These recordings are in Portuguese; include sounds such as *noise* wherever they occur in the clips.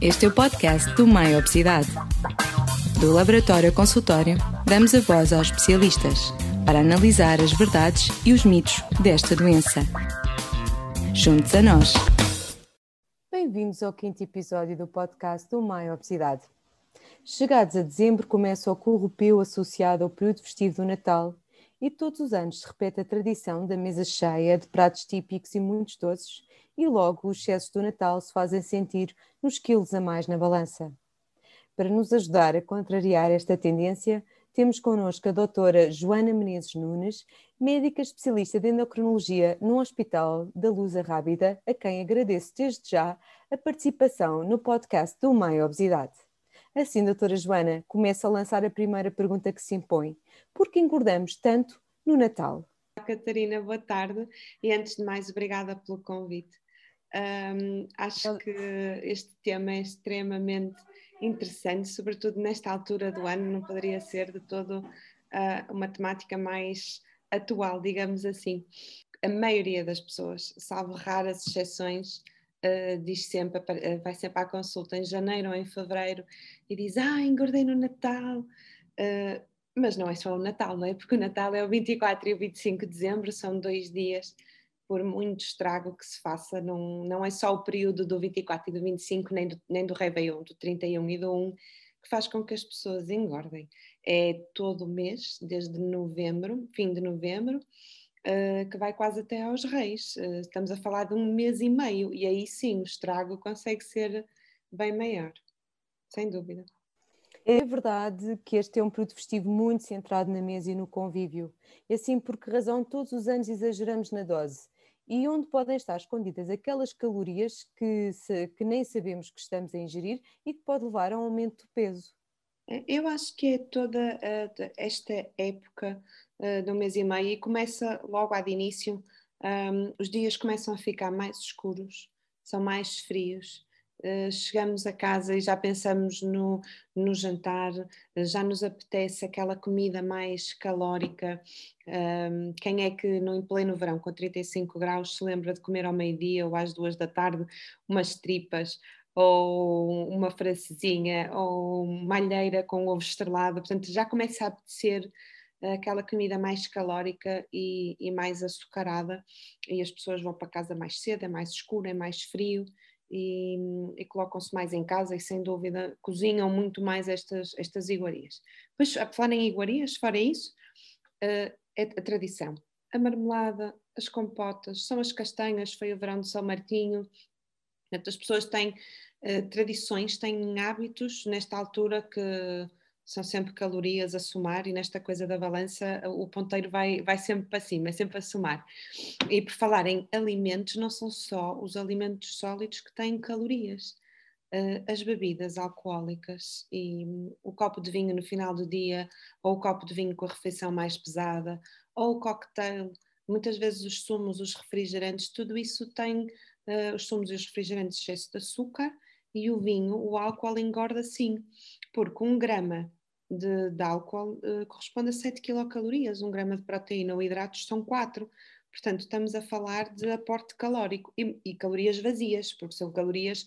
Este é o podcast do Mai Obesidade. Do Laboratório Consultório, damos a voz aos especialistas para analisar as verdades e os mitos desta doença. Juntos a nós. Bem-vindos ao quinto episódio do podcast do Mai Obesidade. Chegados a dezembro, começa o corrupio associado ao período festivo do Natal e todos os anos se repete a tradição da mesa cheia de pratos típicos e muitos doces, e logo os excessos do Natal se fazem sentir nos quilos a mais na balança. Para nos ajudar a contrariar esta tendência, temos connosco a doutora Joana Menezes Nunes, médica especialista de endocrinologia no Hospital da Luz Rábida, a quem agradeço desde já a participação no podcast do Mãe Obesidade. Assim, doutora Joana, começa a lançar a primeira pergunta que se impõe. Por que engordamos tanto no Natal? Catarina, boa tarde e antes de mais, obrigada pelo convite. Um, acho que este tema é extremamente interessante, sobretudo nesta altura do ano, não poderia ser de todo uh, uma temática mais atual, digamos assim. A maioria das pessoas, salvo raras exceções, uh, diz sempre, uh, vai sempre à consulta em janeiro ou em fevereiro e diz: Ah, engordei no Natal. mas não é só o Natal, não é? Porque o Natal é o 24 e o 25 de dezembro, são dois dias por muito estrago que se faça, não, não é só o período do 24 e do 25, nem do, nem do Réveillon, do 31 e do 1, que faz com que as pessoas engordem. É todo o mês, desde novembro, fim de novembro, uh, que vai quase até aos reis. Uh, estamos a falar de um mês e meio, e aí sim o estrago consegue ser bem maior, sem dúvida. É verdade que este é um período festivo muito centrado na mesa e no convívio. E assim, por que razão todos os anos exageramos na dose? E onde podem estar escondidas aquelas calorias que, se, que nem sabemos que estamos a ingerir e que pode levar a um aumento do peso. É, eu acho que é toda uh, esta época uh, do mês e meio e começa logo de início, um, os dias começam a ficar mais escuros, são mais frios, chegamos a casa e já pensamos no, no jantar, uh, já nos apetece aquela comida mais calórica. Um, quem é que no, em pleno verão, com 35 graus, se lembra de comer ao meio-dia ou às duas da tarde umas tripas? Ou uma francesinha, ou malheira com ovo estrelado, portanto já começa a apetecer aquela comida mais calórica e, e mais açucarada, e as pessoas vão para casa mais cedo, é mais escuro, é mais frio, e, e colocam-se mais em casa e sem dúvida cozinham muito mais estas, estas iguarias. Pois, a falar em iguarias, fora isso, uh, é a tradição. A marmelada, as compotas, são as castanhas, foi o verão de São Martinho. As pessoas têm uh, tradições, têm hábitos nesta altura que são sempre calorias a somar e nesta coisa da balança o ponteiro vai, vai sempre para cima, é sempre a somar. E por falar em alimentos, não são só os alimentos sólidos que têm calorias. Uh, as bebidas alcoólicas e um, o copo de vinho no final do dia, ou o copo de vinho com a refeição mais pesada, ou o cocktail, muitas vezes os sumos, os refrigerantes, tudo isso tem uh, os sumos e os refrigerantes excesso de açúcar e o vinho, o álcool engorda sim, porque um grama de, de álcool uh, corresponde a 7 quilocalorias, um grama de proteína ou hidratos são 4. Portanto, estamos a falar de aporte calórico e, e, calorias vazias, porque são calorias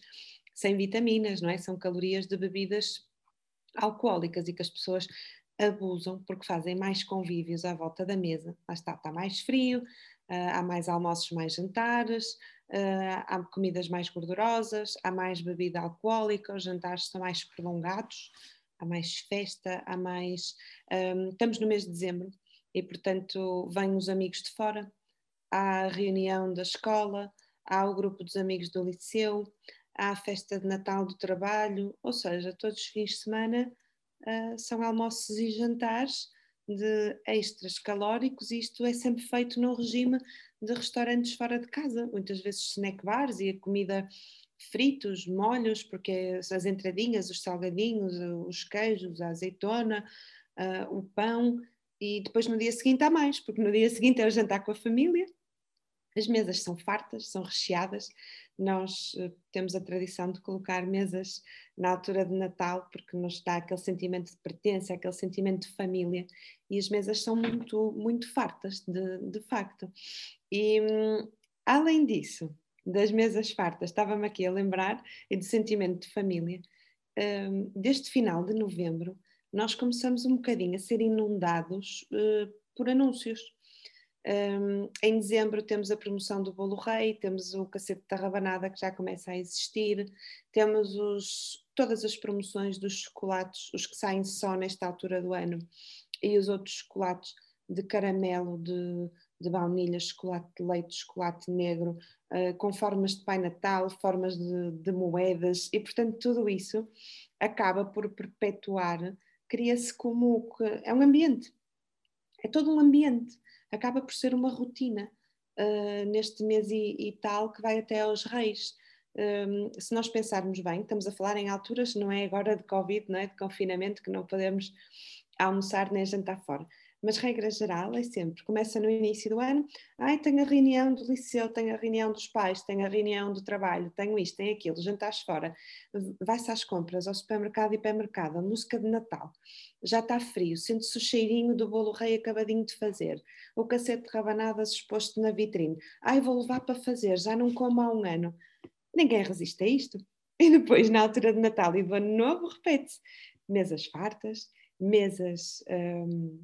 sem vitaminas, não é? São calorias de bebidas alcoólicas e que as pessoas abusam porque fazem mais convívios à volta da mesa. Lá está, está mais frio, uh, há mais almoços, mais jantares, uh, há comidas mais gordurosas, há mais bebida alcoólica, os jantares são mais prolongados há mais festa, há mais. Um, estamos no mês de dezembro e, portanto, vêm os amigos de fora, há a reunião da escola, há o grupo dos amigos do liceu, há a festa de Natal do trabalho, ou seja, todos os fins de semana uh, são almoços e jantares de extras calóricos e isto é sempre feito no regime de restaurantes fora de casa, muitas vezes snack bars e a comida fritos, molhos, porque as entradinhas, os salgadinhos, os queijos, a azeitona, uh, o pão, e depois no dia seguinte há mais, porque no dia seguinte é o jantar com a família. As mesas são fartas, são recheadas. Nós uh, temos a tradição de colocar mesas na altura de Natal, porque nos dá aquele sentimento de pertença, aquele sentimento de família, e as mesas são muito, muito fartas, de, de facto. E, um, além disso, das mesas fartas, estava-me aqui a lembrar e do sentimento de família. Um, desde final de novembro, nós começamos um bocadinho a ser inundados uh, por anúncios. Um, em dezembro temos a promoção do Bolo Rei, temos o cacete da rabanada que já começa a existir, temos os, todas as promoções dos chocolates, os que saem só nesta altura do ano, e os outros chocolates de caramelo, de, de baunilha, chocolate de leite, chocolate negro, uh, com formas de Pai Natal, formas de, de moedas, e portanto tudo isso acaba por perpetuar, cria-se como é um ambiente, é todo um ambiente, acaba por ser uma rotina uh, neste mês e, e, tal que vai até aos reis. Um, se nós pensarmos bem, estamos a falar em alturas, não é agora de Covid, não é? de confinamento, que não podemos almoçar nem jantar fora mas regra geral é sempre, começa no início do ano, ai, tenho a reunião do liceu, tenho a reunião dos pais, tenho a reunião do trabalho, tenho isto, tenho aquilo, jantares fora, vai-se às compras, ao supermercado e hipermercado, a música de Natal, já está frio, sente-se o cheirinho do bolo rei acabadinho de fazer, o cacete de rabanadas exposto na vitrine, ai, vou levar para fazer, já não como há um ano. Ninguém resiste a isto. E depois, na altura de Natal e do Ano Novo, repete-se. Mesas fartas, mesas hum,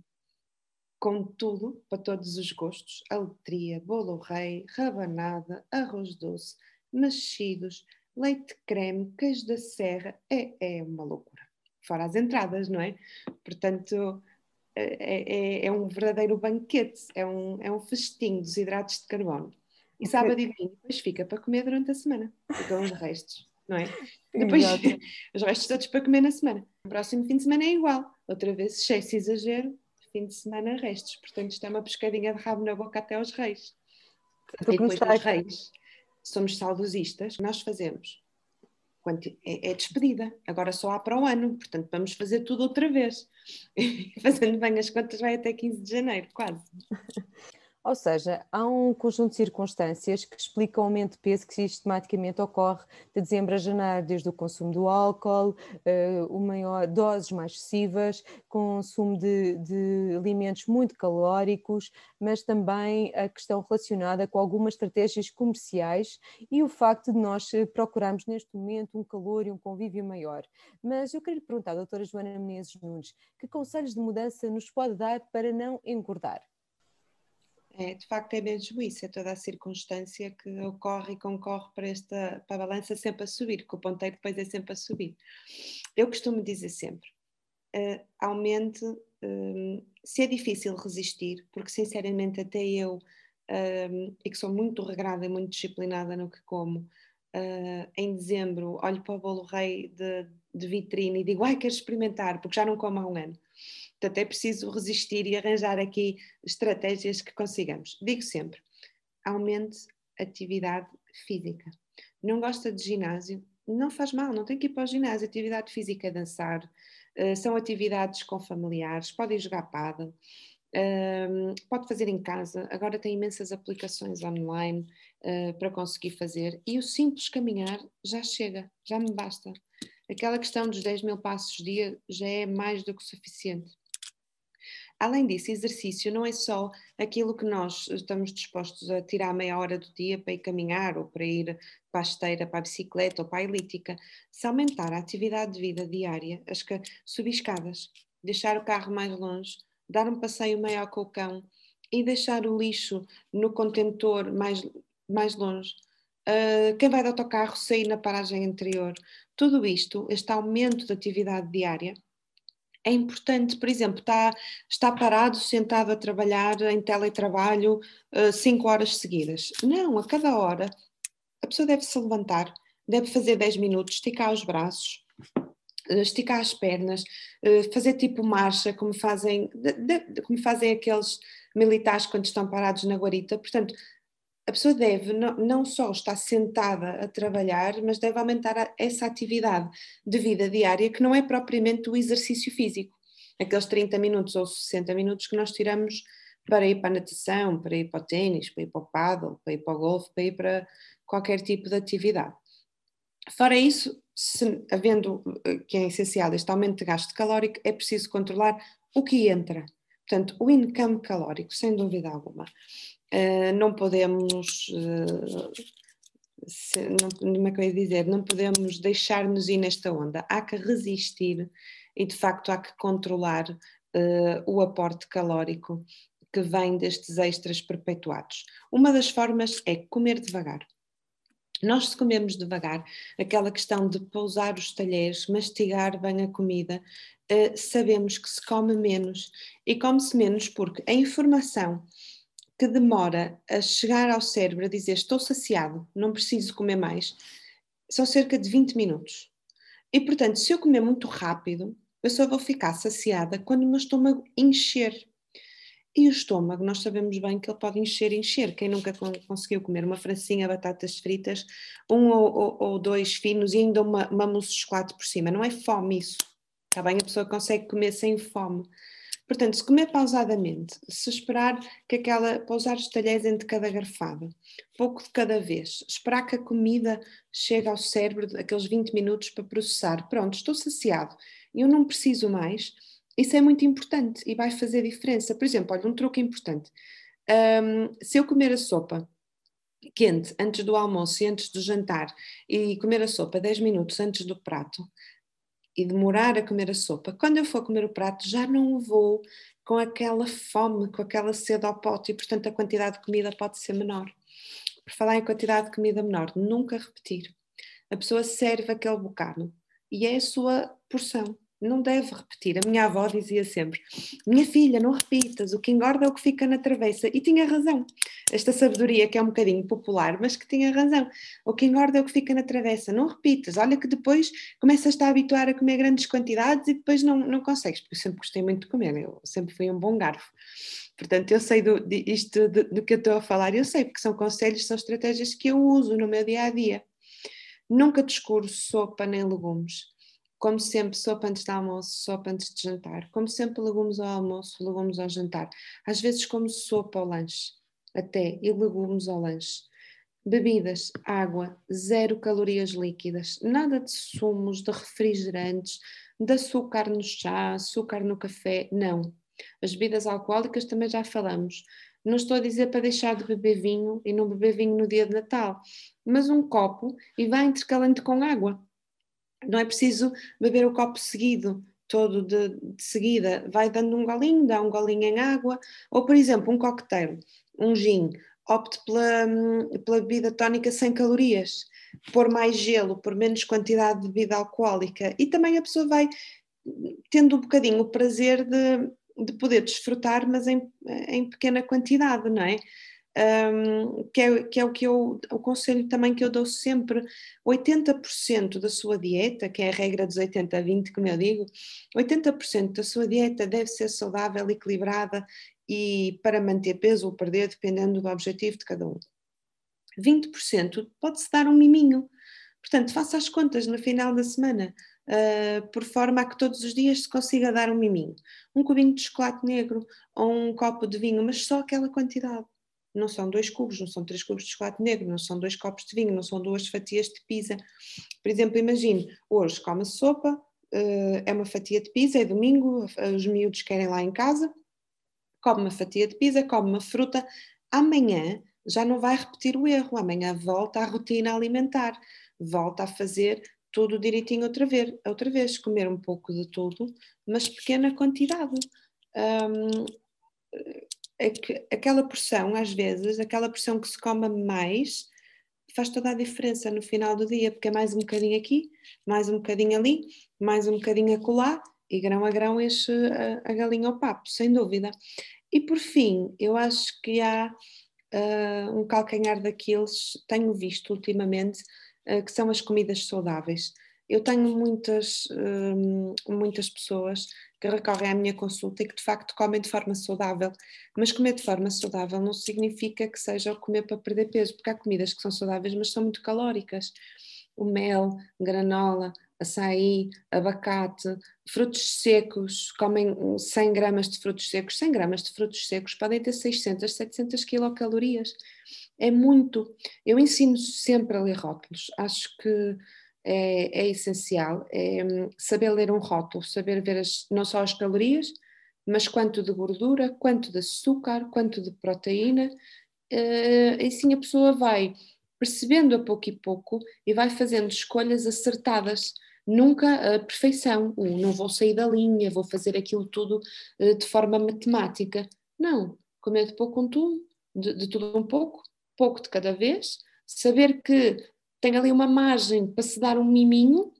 com tudo, para todos os gostos, aletria, bolo rei, rabanada, arroz doce, mexidos, leite creme, queijo da serra, é, é uma loucura. Fora as entradas, não é? Portanto, é, é, é um verdadeiro banquete, é um, é um festim dos hidratos de carbono. E sábado e domingo depois fica para comer durante a semana, ficam os restos, não é? *laughs* Depois *laughs* os restos todos para comer na semana. O próximo fim de semana é igual, outra vez excesso e exagero, fim de semana restos. Portanto, isto é uma pescadinha de rabo na boca até aos reis. E depois dos reis, somos saudosistas, nós fazemos. É, é, despedida, agora só há para o ano, portanto vamos fazer tudo outra vez. *laughs* Fazendo bem as contas, vai até 15 de janeiro, quase. *laughs* Ou seja, há um conjunto de circunstâncias que explicam o aumento de peso que sistematicamente ocorre de dezembro a janeiro, desde o consumo do álcool, uh, maior, doses mais excessivas, consumo de, de, alimentos muito calóricos, mas também a questão relacionada com algumas estratégias comerciais e o facto de nós eh, procurarmos neste momento um calor e um convívio maior. Mas eu queria lhe perguntar, doutora Joana Menezes Nunes, que conselhos de mudança nos pode dar para não engordar? É, de facto é mesmo isso, é toda a circunstância que ocorre e concorre para, esta, para a balança sempre a subir, que o ponteiro depois é sempre a subir. Eu costumo dizer sempre, uh, aumente, uh, se é difícil resistir, porque sinceramente até eu, uh, e que sou muito regrada e muito disciplinada no que como, uh, em dezembro olho para o bolo rei de, de vitrine e digo, ai, quero experimentar, porque já não como há um ano. Portanto, é preciso resistir e arranjar aqui estratégias que consigamos. Digo sempre: aumente atividade física. Não gosta de ginásio? Não faz mal, não tem que ir para o ginásio. Atividade física é dançar, uh, são atividades com familiares, podem jogar paddle, uh, pode fazer em casa. Agora tem imensas aplicações online uh, para conseguir fazer. E o simples caminhar já chega, já me basta. Aquela questão dos 10 mil passos dia já é mais do que suficiente. Além disso, exercício não é só aquilo que nós estamos dispostos a tirar meia hora do dia para ir caminhar ou para ir para a esteira, para a bicicleta ou para a elíptica. Se aumentar a atividade de vida diária, as que subir escadas, deixar o carro mais longe, dar um passeio maior com o cão e deixar o lixo no contentor mais, mais longe. Uh, quem vai de autocarro sair na paragem anterior. Tudo isto, este aumento de atividade diária, é importante, por exemplo, está, está parado, sentado a trabalhar em teletrabalho uh, cinco horas seguidas. Não, a cada hora a pessoa deve se levantar, deve fazer 10 minutos, esticar os braços, uh, esticar as pernas, uh, fazer tipo marcha, como fazem, como fazem aqueles militares quando estão parados na guarita. Portanto, a pessoa deve não, só estar sentada a trabalhar, mas deve aumentar essa atividade de vida diária, que não é propriamente o exercício físico, aqueles 30 minutos ou 60 minutos que nós tiramos para ir para a natação, para ir para o ténis, para ir para o paddle, para ir para o golfe, para ir para qualquer tipo de atividade. Fora isso, se, havendo, eh, que é essencial este aumento de gasto calórico, é preciso controlar o que entra. Portanto, o income calórico, sem dúvida alguma. Uh, não podemos uh, se, não, como é que eu ia dizer, não podemos deixar-nos ir nesta onda, há que resistir e de facto há que controlar uh, o aporte calórico que vem destes extras perpetuados. Uma das formas é comer devagar. Nós, se comemos devagar, aquela questão de pousar os talheres, mastigar bem a comida, sabemos que se come menos e come-se menos porque a informação que demora a chegar ao cérebro a dizer estou saciado, não preciso comer mais, são cerca de 20 minutos. E portanto, se eu comer muito rápido, eu só vou ficar saciada quando o meu estômago encher. E o estômago, nós sabemos bem que ele pode encher, encher. Quem nunca conseguiu comer uma francinha, batatas fritas, um ou, ou, ou dois finos e ainda uma, uma mousse de chocolate por cima, não é fome isso. Está bem? A pessoa consegue comer sem fome. Portanto, se comer pausadamente, se esperar que aquela, pousar os talheres entre cada garfada, pouco de cada vez, esperar que a comida chegue ao cérebro aqueles 20 minutos para processar, pronto, estou saciado, eu não preciso mais, isso é muito importante e vai fazer diferença. Por exemplo, olha, um truque importante. Um, se eu comer a sopa quente antes do almoço e antes do jantar e comer a sopa 10 minutos antes do prato, e demorar a comer a sopa, quando eu for comer o prato já não vou com aquela fome, com aquela sede ao pote e portanto a quantidade de comida pode ser menor. Por falar em quantidade de comida menor, nunca repetir. A pessoa serve aquele bocado e é a sua porção não deve repetir. A minha avó dizia sempre: Minha filha, não repitas, o que engorda é o que fica na travessa. E tinha razão. Esta sabedoria que é um bocadinho popular, mas que tinha razão. O que engorda é o que fica na travessa. Não repitas. Olha que depois começas a habituar a comer grandes quantidades e depois não, não consegues. Porque eu sempre gostei muito de comer, eu sempre fui um bom garfo. Portanto, eu sei do, de, isto do, do que eu estou a falar, eu sei, porque são conselhos, são estratégias que eu uso no meu dia a dia. Nunca descuro sopa nem legumes como sempre, sopa antes de almoço, sopa antes de jantar. Como sempre, legumes ao almoço, legumes ao jantar. Às vezes como sopa ao lanche, até, e legumes ao lanche. Bebidas, água, zero calorias líquidas, nada de sumos, de refrigerantes, de açúcar no chá, açúcar no café, não. As bebidas alcoólicas também já falamos. Não estou a dizer para deixar de beber vinho e não beber vinho no dia de Natal, mas um copo e vai intercalando com água não é preciso beber o copo seguido, todo de, de, seguida, vai dando um golinho, dá um golinho em água, ou por exemplo, um cocktail, um gin, opte pela, pela bebida tónica sem calorias, pôr mais gelo, por menos quantidade de bebida alcoólica, e também a pessoa vai tendo um bocadinho o prazer de, de poder desfrutar, mas em, em pequena quantidade, não é? Um, que, é, que é o que eu, o conselho também que eu dou sempre, 80% da sua dieta, que é a regra dos 80-20, como eu digo, 80% da sua dieta deve ser saudável, equilibrada e para manter peso ou perder, dependendo do objetivo de cada um. 20% pode-se dar um miminho. Portanto, faça as contas no final da semana, uh, por forma a que todos os dias se consiga dar um miminho. Um cubinho de chocolate negro ou um copo de vinho, mas só aquela quantidade não são dois cubos, não são três cubos de chocolate negro, não são dois copos de vinho, não são duas fatias de pizza. Por exemplo, imagine, hoje come sopa, eh, é uma fatia de pizza, é domingo, os miúdos querem lá em casa, come uma fatia de pizza, come uma fruta, amanhã já não vai repetir o erro, amanhã volta à rotina alimentar, volta a fazer tudo direitinho outra vez, outra vez comer um pouco de tudo, mas pequena quantidade. Um, aquela porção, às vezes, aquela porção que se come mais, faz toda a diferença no final do dia, porque é mais um bocadinho aqui, mais um bocadinho ali, mais um bocadinho acolá, e grão a grão enche a, a galinha ao papo, sem dúvida. E por fim, eu acho que há uh, um calcanhar daqueles, tenho visto ultimamente, uh, que são as comidas saudáveis. Eu tenho muitas, uh, muitas pessoas que recorrem à minha consulta e que de facto comem de forma saudável. Mas comer de forma saudável não significa que seja comer para perder peso, porque há comidas que são saudáveis, mas são muito calóricas. O mel, granola, açaí, abacate, frutos secos, comem 100 gramas de frutos secos. 100 gramas de frutos secos podem ter 600, 700 quilocalorias. É muito. Eu ensino sempre a ler rótulos. Acho que é, é essencial, é saber ler um rótulo, saber ver as, não só as calorias, mas quanto de gordura, quanto de açúcar, quanto de proteína, uh, e sim a pessoa vai percebendo a pouco e pouco e vai fazendo escolhas acertadas. Nunca a perfeição, o não vou sair da linha, vou fazer aquilo tudo uh, de forma matemática. Não, comer de pouco um tudo, de, de tudo um pouco, pouco de cada vez, saber que tem ali uma margem para se dar um miminho,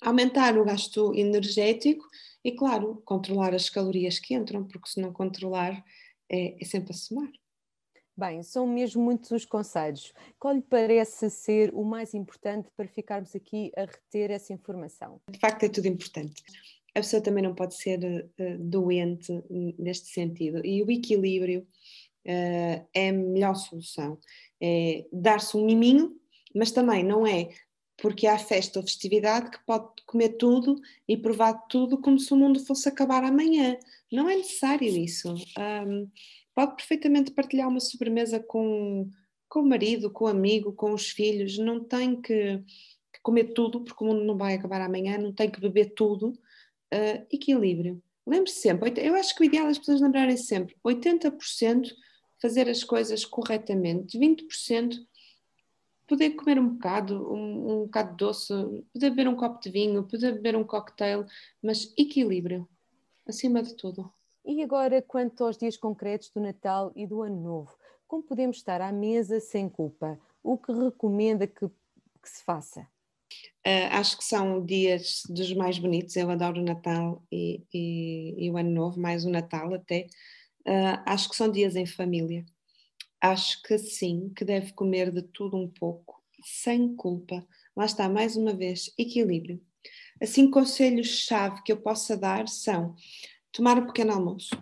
aumentar o gasto energético e, claro, controlar as calorias que entram, porque se não controlar é, é sempre a somar. Bem, são mesmo muitos os conselhos. Qual lhe parece ser o mais importante para ficarmos aqui a reter essa informação? De facto, é tudo importante. A pessoa também não pode ser uh, doente neste sentido. E o equilíbrio uh, é a melhor solução. É dar-se um miminho, mas também não é porque há festa ou festividade que pode comer tudo e provar tudo como se o mundo fosse acabar amanhã. Não é necessário isso. Um, pode perfeitamente partilhar uma sobremesa com, com o marido, com o amigo, com os filhos, não tem que, que comer tudo, porque o mundo não vai acabar amanhã, não tem que beber tudo. Uh, equilíbrio. Lembre-se sempre, eu acho que o ideal é as pessoas lembrarem sempre, 80% fazer as coisas corretamente, 20% poder comer um bocado, um, um bocado doce, poder beber um copo de vinho, poder beber um cocktail, mas equilíbrio, acima de tudo. E agora, quanto aos dias concretos do Natal e do Ano Novo, como podemos estar à mesa sem culpa? O que recomenda que, que se faça? Uh, acho que são dias dos mais bonitos. Eu adoro o Natal e, e, e o Ano Novo, mais o Natal até. Uh, acho que são dias em família. Acho que sim, que deve comer de tudo um pouco, sem culpa. Lá está, mais uma vez, equilíbrio. Assim, conselhos-chave que eu possa dar são tomar um pequeno almoço.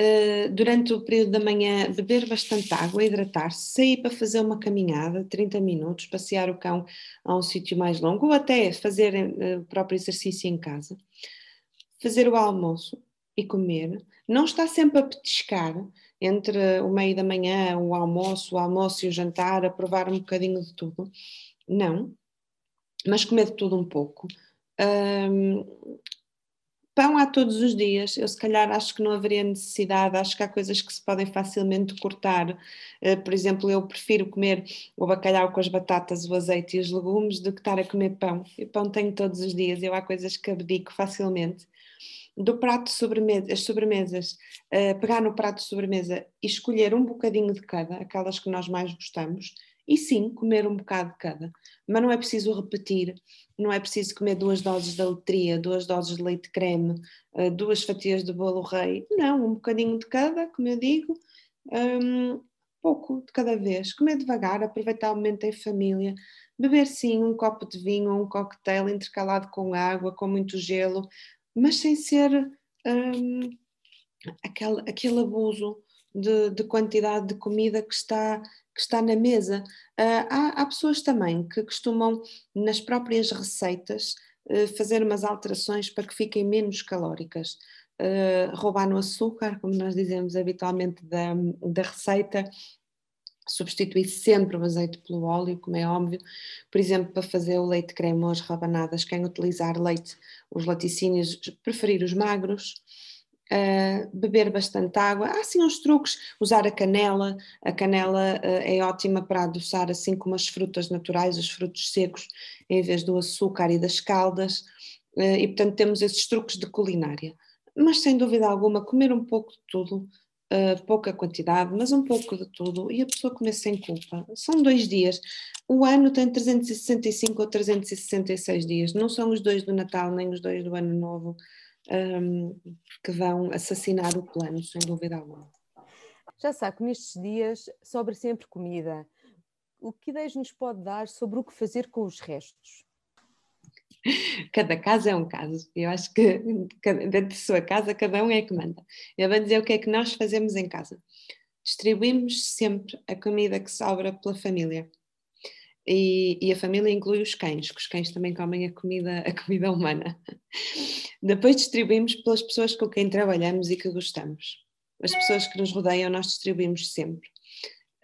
Uh, durante o período da manhã, beber bastante água, hidratar-se, sair para fazer uma caminhada, 30 minutos, passear o cão a um sítio mais longo, ou até fazer uh, o próprio exercício em casa. Fazer o almoço e comer. Não está sempre a petiscar entre o meio da manhã, o almoço, o almoço e o jantar, a provar um bocadinho de tudo. Não, mas comer de tudo um pouco. Um, pão há todos os dias, eu se calhar acho que não haveria necessidade, acho que há coisas que se podem facilmente cortar. Uh, por exemplo, eu prefiro comer o bacalhau com as batatas, o azeite e os legumes do que estar a comer pão. E pão tenho todos os dias, eu há coisas que abdico facilmente. Do prato de sobremesa, as sobremesas, uh, pegar no prato de sobremesa e escolher um bocadinho de cada, aquelas que nós mais gostamos, e sim, comer um bocado de cada. Mas não é preciso repetir, não é preciso comer duas doses de letria, duas doses de leite creme, eh, duas fatias de bolo rei. Não, um bocadinho de cada, como eu digo, um, pouco de cada vez. Comer devagar, aproveitar o momento em família. Beber sim um copo de vinho ou um cocktail intercalado com água, com muito gelo, mas sem ser um, aquele, aquele abuso de, de, quantidade de comida que está que está na mesa. Uh, há, há, pessoas também que costumam, nas próprias receitas, uh, fazer umas alterações para que fiquem menos calóricas. Uh, roubar no açúcar, como nós dizemos habitualmente da, da receita, substituir sempre o azeite pelo óleo, como é óbvio. Por exemplo, para fazer o leite as rabanadas, quem utilizar leite, os laticínios, preferir os magros uh, beber bastante água. Há sim uns truques, usar a canela, a canela uh, é ótima para adoçar assim como as frutas naturais, os frutos secos, em vez do açúcar e das caldas, uh, e portanto temos esses truques de culinária. Mas sem dúvida alguma, comer um pouco de tudo, Uh, pouca quantidade, mas um pouco de tudo, e a pessoa comer sem culpa. São dois dias. O ano tem 365 ou 366 dias, não são os dois do Natal nem os dois do Ano Novo um, que vão assassinar o plano, sem dúvida alguma. Já sabe que nestes dias sobra sempre comida. O que ideias nos pode dar sobre o que fazer com os restos? Cada caso é um caso. Eu acho que dentro de sua casa, cada um é que manda. Eu vou dizer o que é que nós fazemos em casa. Distribuímos sempre a comida que sobra pela família. E, e, a família inclui os cães, que os cães também comem a comida, a comida humana. *laughs* Depois distribuímos pelas pessoas com quem trabalhamos e que gostamos. As pessoas que nos rodeiam, nós distribuímos sempre.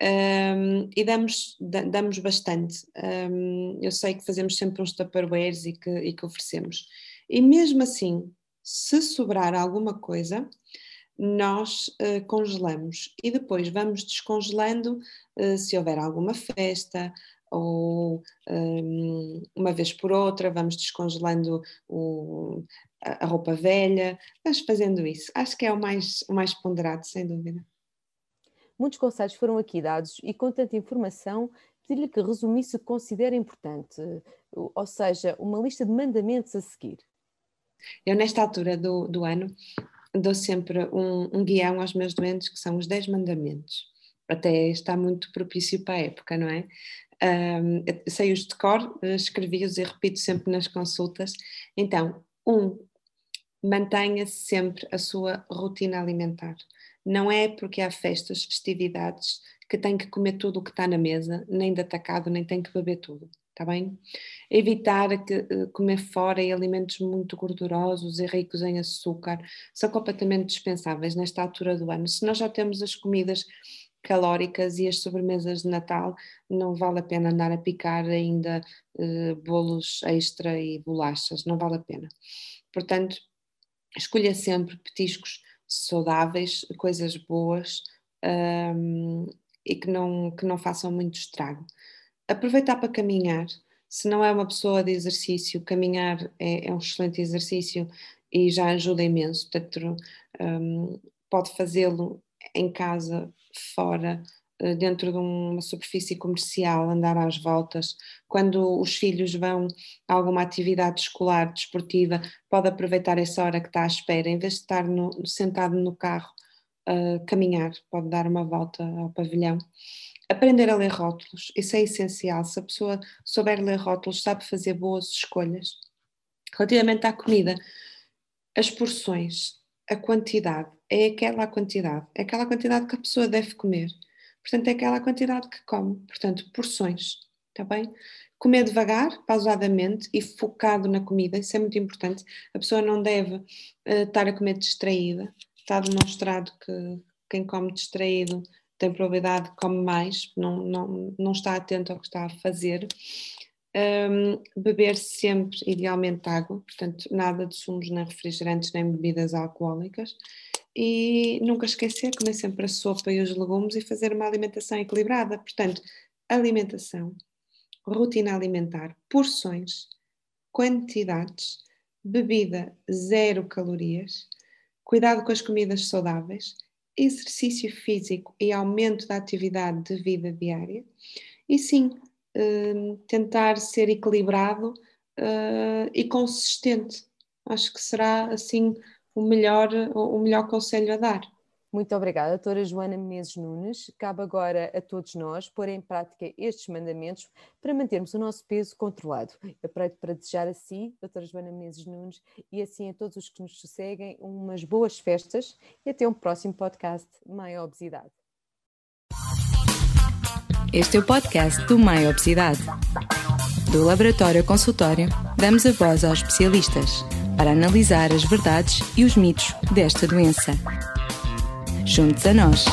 Um, e damos, damos bastante. Um, eu sei que fazemos sempre uns tupperwares e que, e que oferecemos. E mesmo assim, se sobrar alguma coisa, nós uh, congelamos e depois vamos descongelando uh, se houver alguma festa ou um, uma vez por outra vamos descongelando o, a, roupa velha, vamos fazendo isso. Acho que é o mais, o mais ponderado, sem dúvida. Muitos conselhos foram aqui dados e com tanta informação pedi-lhe que resumisse o que considera importante, ou seja, uma lista de mandamentos a seguir. Eu, nesta altura do, do ano, dou sempre um, um guião aos meus doentes que são os 10 mandamentos. Até está muito propício para a época, não é? Um, sei-os de cor, escrevi-os e repito sempre nas consultas. Então, um, mantenha sempre a sua rotina alimentar. Não é porque há festas, festividades, que tem que comer tudo o que está na mesa, nem de atacado, nem tem que beber tudo, está bem? Evitar que, uh, comer fora e alimentos muito gordurosos e ricos em açúcar são completamente dispensáveis nesta altura do ano. Se nós já temos as comidas calóricas e as sobremesas de Natal, não vale a pena andar a picar ainda uh, bolos extra e bolachas, não vale a pena. Portanto, escolha sempre petiscos saudáveis, coisas boas um, e que não, que não façam muito estrago. Aproveitar para caminhar. Se não é uma pessoa de exercício, caminhar é, é um excelente exercício e já ajuda imenso. Portanto, um, pode fazê-lo em casa, fora, eh, dentro de uma superfície comercial, andar às voltas. Quando os filhos vão a alguma atividade escolar, desportiva, pode aproveitar essa hora que está à espera, em vez de estar no, sentado no carro, uh, caminhar, pode dar uma volta ao pavilhão. Aprender a ler rótulos, isso é essencial. Se a pessoa souber ler rótulos, sabe fazer boas escolhas. Relativamente à comida, as porções, a quantidade, é aquela quantidade, é aquela quantidade que a pessoa deve comer. Portanto, é aquela quantidade que come. Portanto, porções, está bem? Comer devagar, pausadamente e focado na comida, isso é muito importante. A pessoa não deve uh, estar a comer distraída. Está demonstrado que quem come distraído tem probabilidade de comer mais, não, não, não está atento ao que está a fazer. Um, beber sempre, idealmente, água, portanto, nada de sumos, nem refrigerantes, nem bebidas alcoólicas e nunca esquecer comer sempre a sopa e os legumes e fazer uma alimentação equilibrada. Portanto, alimentação, rotina alimentar, porções, quantidades, bebida zero calorias, cuidado com as comidas saudáveis, exercício físico e aumento da atividade de vida diária e sim hum, tentar ser equilibrado uh, e consistente. Acho que será assim o melhor, o melhor conselho a dar. Muito obrigada, doutora Joana Menezes Nunes. Cabe agora a todos nós pôr em prática estes mandamentos para mantermos o nosso peso controlado. Eu aproveito para desejar a si, doutora Joana Menezes Nunes, e assim a todos os que nos seguem, umas boas festas e até um próximo podcast Maia Obesidade. Este é o podcast do Maia Obesidade. Do Laboratório Consultório, damos a voz aos especialistas para analisar as verdades e os mitos desta doença. Juntos a nós.